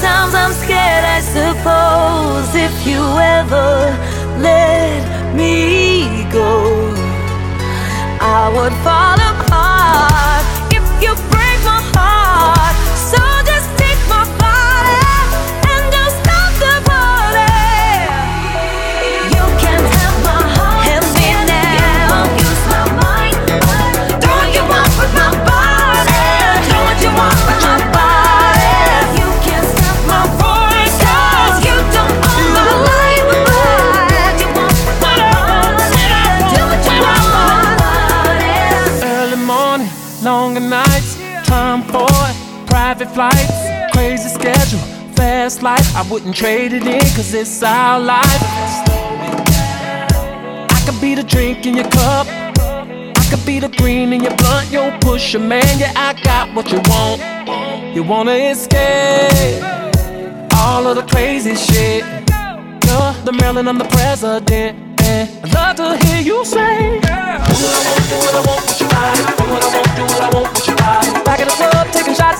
Sometimes I'm scared, I suppose, if you ever let me go, I would follow. Time for private flights, crazy schedule, fast life. I wouldn't trade it in, cause it's our life. I could be the drink in your cup. I could be the green in your blunt, yo, push a man, yeah, I got what you want. You wanna escape all of the crazy shit. You're the Marilyn, I'm the president. I'd love to hear you say, Do what I want, do what I want with your body. Do what I want, do what I want with your body. Back in the club, taking shots,